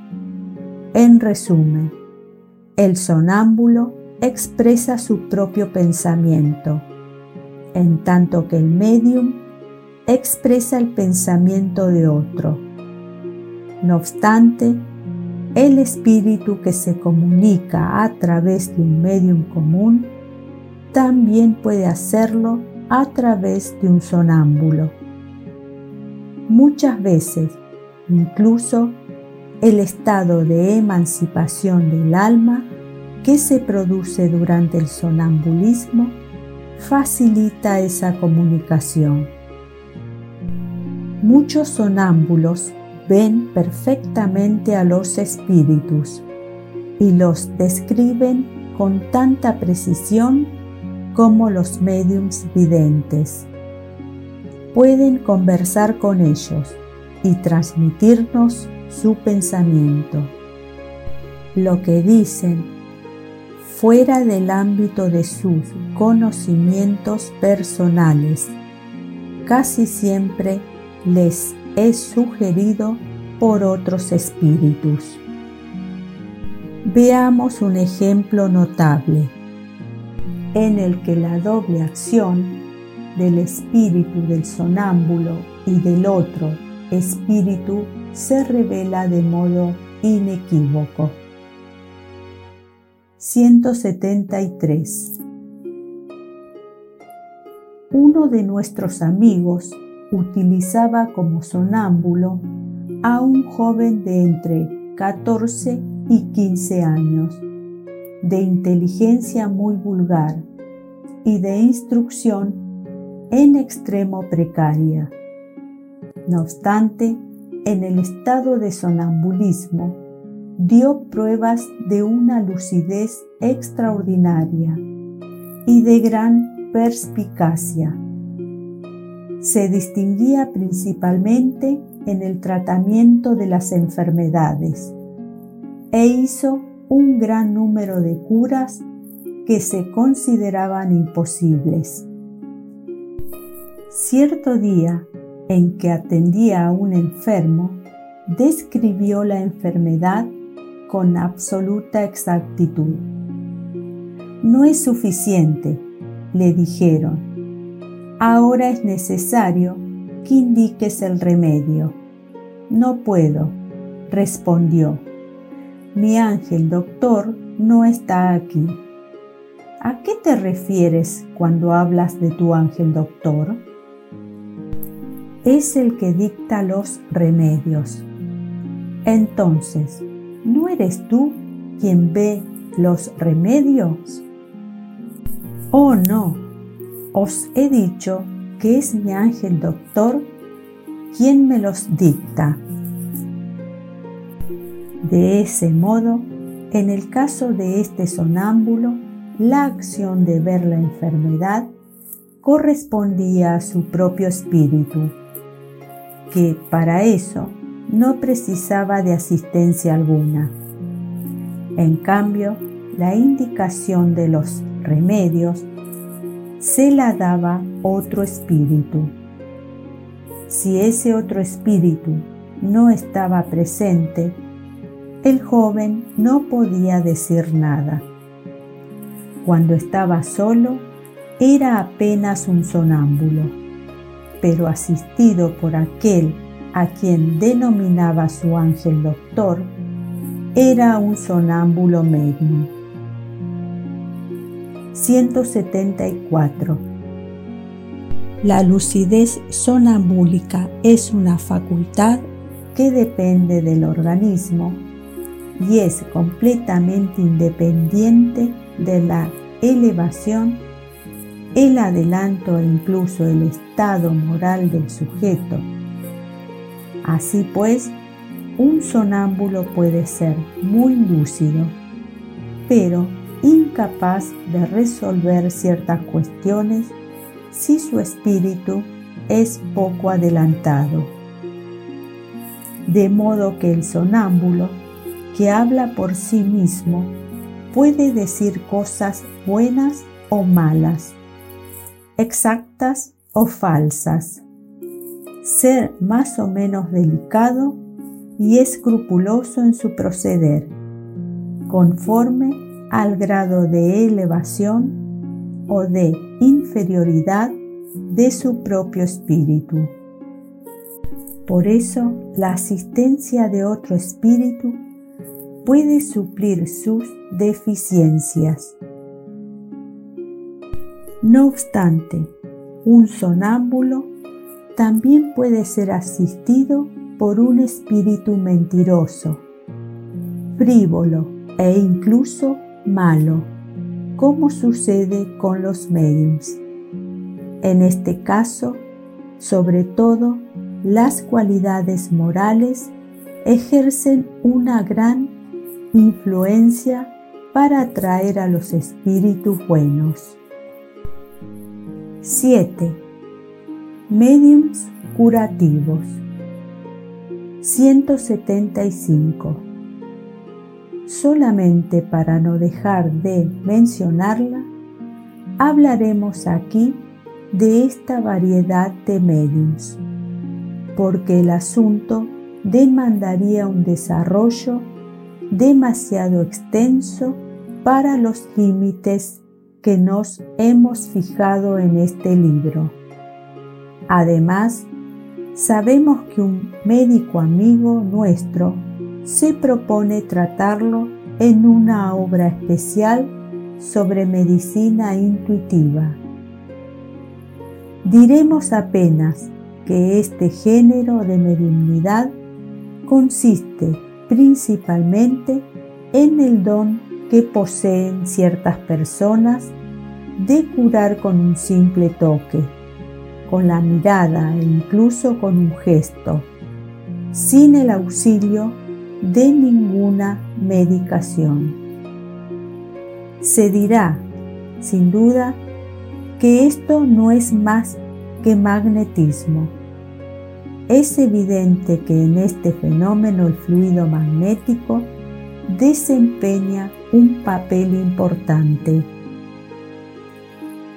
En resumen, el sonámbulo expresa su propio pensamiento, en tanto que el medium expresa el pensamiento de otro. No obstante, el espíritu que se comunica a través de un medium común también puede hacerlo a través de un sonámbulo. Muchas veces, incluso, el estado de emancipación del alma que se produce durante el sonambulismo facilita esa comunicación. Muchos sonámbulos ven perfectamente a los espíritus y los describen con tanta precisión como los mediums videntes. Pueden conversar con ellos y transmitirnos su pensamiento. Lo que dicen fuera del ámbito de sus conocimientos personales casi siempre les es sugerido por otros espíritus. Veamos un ejemplo notable en el que la doble acción del espíritu del sonámbulo y del otro espíritu se revela de modo inequívoco. 173. Uno de nuestros amigos utilizaba como sonámbulo a un joven de entre 14 y 15 años de inteligencia muy vulgar y de instrucción en extremo precaria. No obstante, en el estado de sonambulismo, dio pruebas de una lucidez extraordinaria y de gran perspicacia. Se distinguía principalmente en el tratamiento de las enfermedades e hizo un gran número de curas que se consideraban imposibles. Cierto día en que atendía a un enfermo, describió la enfermedad con absoluta exactitud. No es suficiente, le dijeron. Ahora es necesario que indiques el remedio. No puedo, respondió mi ángel doctor no está aquí. ¿A qué te refieres cuando hablas de tu ángel doctor? Es el que dicta los remedios. Entonces, ¿no eres tú quien ve los remedios? Oh, no. Os he dicho que es mi ángel doctor quien me los dicta. De ese modo, en el caso de este sonámbulo, la acción de ver la enfermedad correspondía a su propio espíritu, que para eso no precisaba de asistencia alguna. En cambio, la indicación de los remedios se la daba otro espíritu. Si ese otro espíritu no estaba presente, el joven no podía decir nada. Cuando estaba solo, era apenas un sonámbulo, pero asistido por aquel a quien denominaba su ángel doctor, era un sonámbulo medio. 174. La lucidez sonambúlica es una facultad que depende del organismo y es completamente independiente de la elevación, el adelanto e incluso el estado moral del sujeto. Así pues, un sonámbulo puede ser muy lúcido, pero incapaz de resolver ciertas cuestiones si su espíritu es poco adelantado. De modo que el sonámbulo, que habla por sí mismo, puede decir cosas buenas o malas, exactas o falsas, ser más o menos delicado y escrupuloso en su proceder, conforme al grado de elevación o de inferioridad de su propio espíritu. Por eso, la asistencia de otro espíritu puede suplir sus deficiencias. No obstante, un sonámbulo también puede ser asistido por un espíritu mentiroso, frívolo e incluso malo, como sucede con los mediums. En este caso, sobre todo, las cualidades morales ejercen una gran influencia para atraer a los espíritus buenos. 7. Mediums curativos. 175. Solamente para no dejar de mencionarla, hablaremos aquí de esta variedad de mediums, porque el asunto demandaría un desarrollo demasiado extenso para los límites que nos hemos fijado en este libro. Además, sabemos que un médico amigo nuestro se propone tratarlo en una obra especial sobre medicina intuitiva. Diremos apenas que este género de mediunidad consiste principalmente en el don que poseen ciertas personas de curar con un simple toque, con la mirada e incluso con un gesto, sin el auxilio de ninguna medicación. Se dirá, sin duda, que esto no es más que magnetismo es evidente que en este fenómeno el fluido magnético desempeña un papel importante.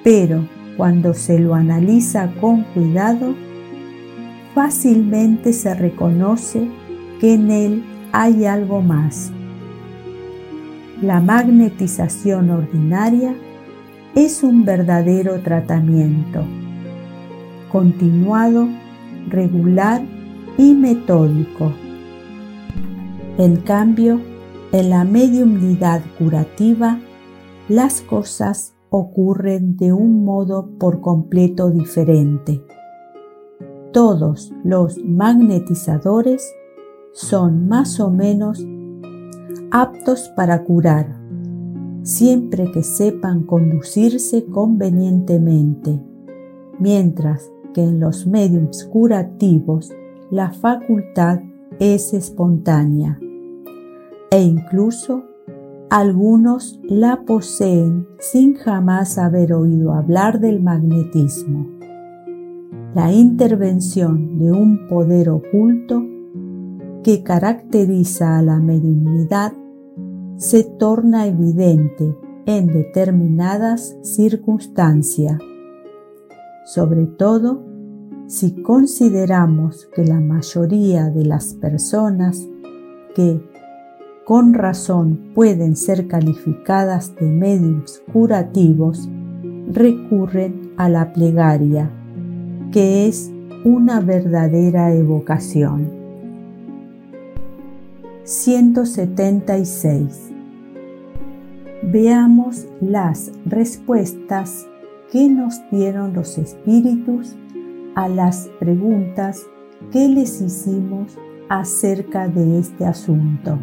Pero cuando se lo analiza con cuidado, fácilmente se reconoce que en él hay algo más. La magnetización ordinaria es un verdadero tratamiento, continuado regular y metódico. En cambio, en la mediumnidad curativa, las cosas ocurren de un modo por completo diferente. Todos los magnetizadores son más o menos aptos para curar, siempre que sepan conducirse convenientemente, mientras en los mediums curativos la facultad es espontánea e incluso algunos la poseen sin jamás haber oído hablar del magnetismo. La intervención de un poder oculto que caracteriza a la mediunidad se torna evidente en determinadas circunstancias, sobre todo si consideramos que la mayoría de las personas que con razón pueden ser calificadas de medios curativos recurren a la plegaria, que es una verdadera evocación. 176. Veamos las respuestas que nos dieron los espíritus a las preguntas que les hicimos acerca de este asunto.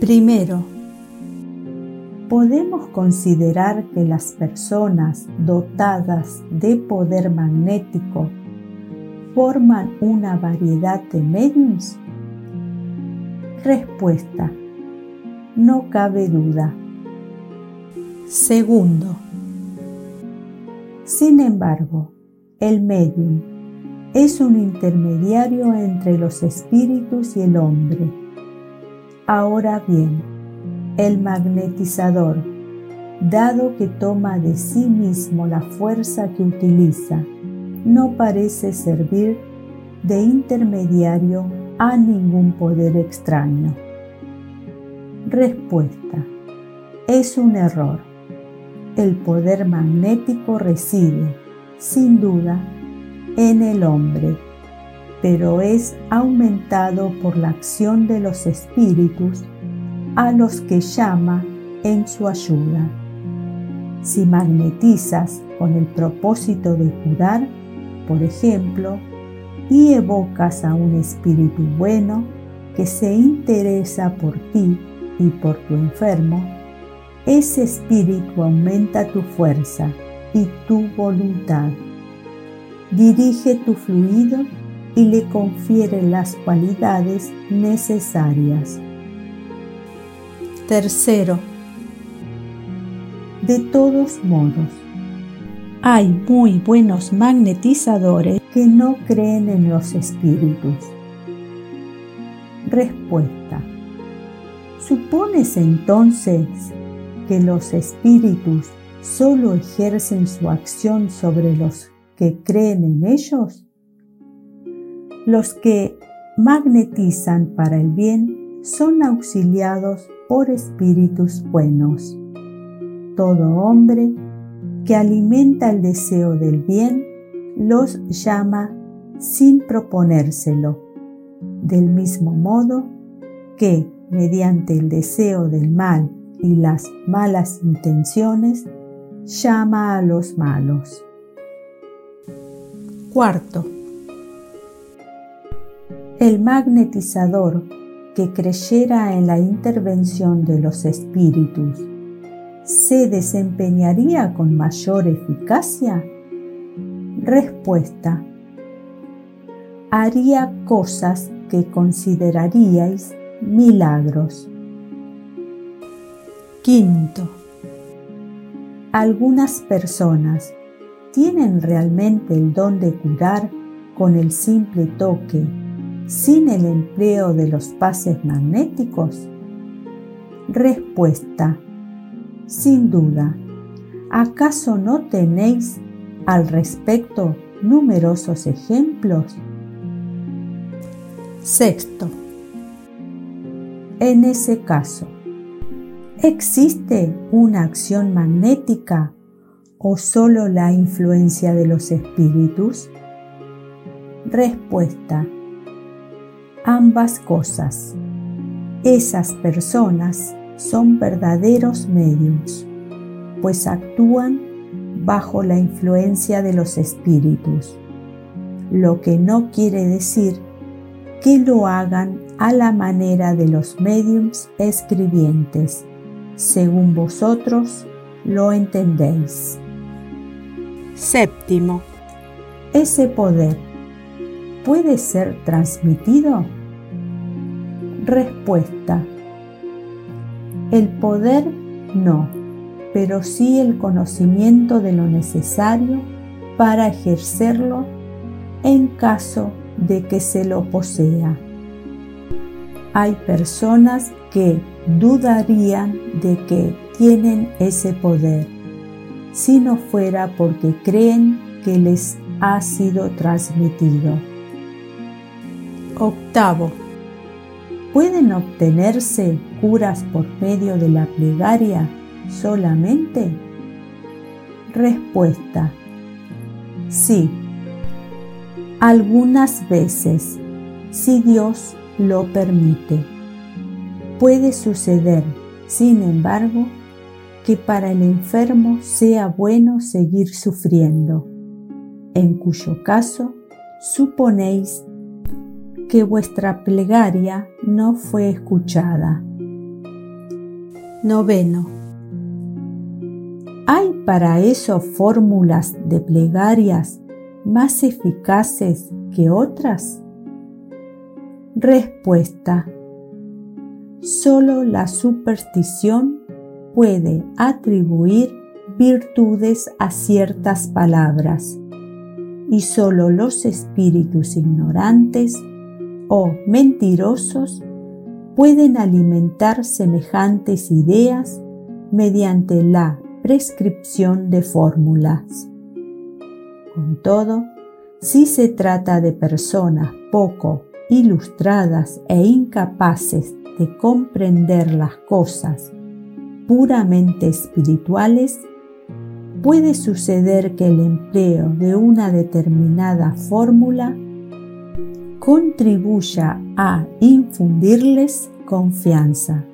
Primero, podemos considerar que las personas dotadas de poder magnético forman una variedad de mediums? Respuesta. No cabe duda. Segundo. Sin embargo, el medium es un intermediario entre los espíritus y el hombre. Ahora bien, el magnetizador, dado que toma de sí mismo la fuerza que utiliza, no parece servir de intermediario a ningún poder extraño. Respuesta. Es un error. El poder magnético reside, sin duda, en el hombre, pero es aumentado por la acción de los espíritus a los que llama en su ayuda. Si magnetizas con el propósito de curar, por ejemplo, y evocas a un espíritu bueno que se interesa por ti y por tu enfermo, ese espíritu aumenta tu fuerza y tu voluntad. Dirige tu fluido y le confiere las cualidades necesarias. Tercero, de todos modos, hay muy buenos magnetizadores que no creen en los espíritus. Respuesta. ¿Supones entonces que los espíritus solo ejercen su acción sobre los que creen en ellos? Los que magnetizan para el bien son auxiliados por espíritus buenos. Todo hombre que alimenta el deseo del bien los llama sin proponérselo, del mismo modo que mediante el deseo del mal y las malas intenciones llama a los malos. Cuarto. El magnetizador que creyera en la intervención de los espíritus, ¿se desempeñaría con mayor eficacia? Respuesta. Haría cosas que consideraríais milagros. Quinto. Algunas personas tienen realmente el don de curar con el simple toque sin el empleo de los pases magnéticos? Respuesta. Sin duda. ¿Acaso no tenéis al respecto numerosos ejemplos? Sexto. En ese caso, ¿existe una acción magnética o solo la influencia de los espíritus? Respuesta ambas cosas. Esas personas son verdaderos medios, pues actúan bajo la influencia de los espíritus, lo que no quiere decir que lo hagan a la manera de los mediums escribientes, según vosotros lo entendéis. Séptimo. Ese poder puede ser transmitido? Respuesta. El poder no, pero sí el conocimiento de lo necesario para ejercerlo en caso de que se lo posea. Hay personas que dudarían de que tienen ese poder si no fuera porque creen que les ha sido transmitido. Octavo. ¿Pueden obtenerse curas por medio de la plegaria solamente? Respuesta. Sí. Algunas veces, si Dios lo permite. Puede suceder, sin embargo, que para el enfermo sea bueno seguir sufriendo, en cuyo caso suponéis que vuestra plegaria no fue escuchada. Noveno. ¿Hay para eso fórmulas de plegarias más eficaces que otras? Respuesta. Solo la superstición puede atribuir virtudes a ciertas palabras y solo los espíritus ignorantes o mentirosos pueden alimentar semejantes ideas mediante la prescripción de fórmulas. Con todo, si se trata de personas poco ilustradas e incapaces de comprender las cosas puramente espirituales, puede suceder que el empleo de una determinada fórmula contribuya a infundirles confianza.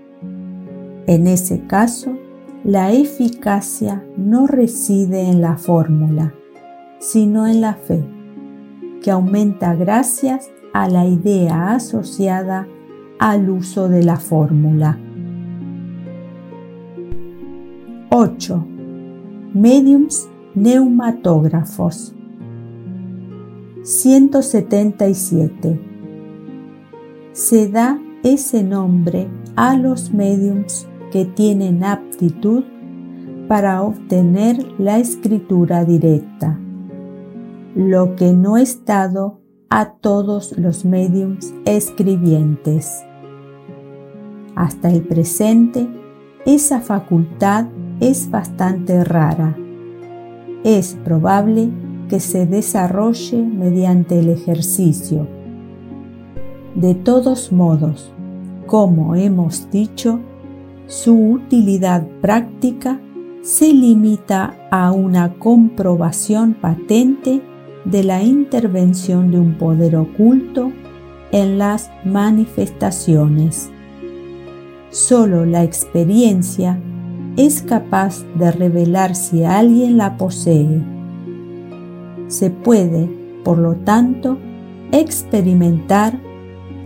En ese caso, la eficacia no reside en la fórmula, sino en la fe, que aumenta gracias a la idea asociada al uso de la fórmula. 8. Mediums neumatógrafos 177. Se da ese nombre a los mediums que tienen aptitud para obtener la escritura directa, lo que no es dado a todos los mediums escribientes. Hasta el presente, esa facultad es bastante rara. Es probable que se desarrolle mediante el ejercicio. De todos modos, como hemos dicho, su utilidad práctica se limita a una comprobación patente de la intervención de un poder oculto en las manifestaciones. Solo la experiencia es capaz de revelar si alguien la posee. Se puede, por lo tanto, experimentar,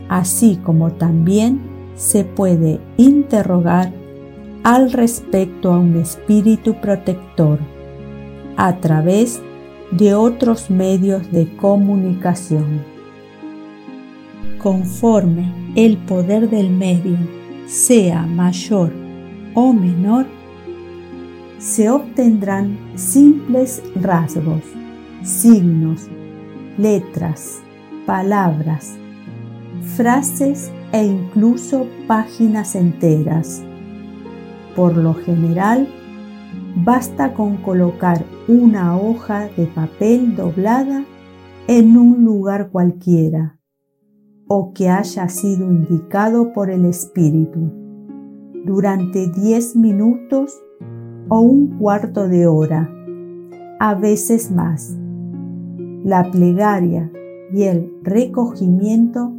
así como también se puede interrogar al respecto a un espíritu protector a través de otros medios de comunicación. Conforme el poder del medio sea mayor o menor, se obtendrán simples rasgos, signos, letras, palabras, frases e incluso páginas enteras. Por lo general, basta con colocar una hoja de papel doblada en un lugar cualquiera o que haya sido indicado por el espíritu durante 10 minutos o un cuarto de hora, a veces más. La plegaria y el recogimiento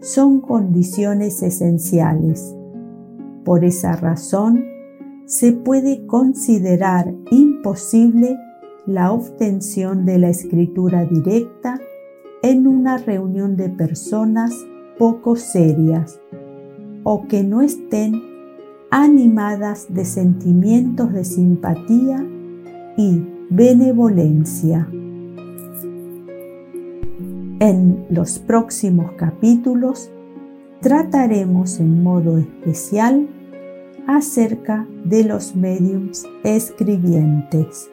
son condiciones esenciales. Por esa razón, se puede considerar imposible la obtención de la escritura directa en una reunión de personas poco serias o que no estén animadas de sentimientos de simpatía y benevolencia. En los próximos capítulos trataremos en modo especial acerca de los mediums escribientes.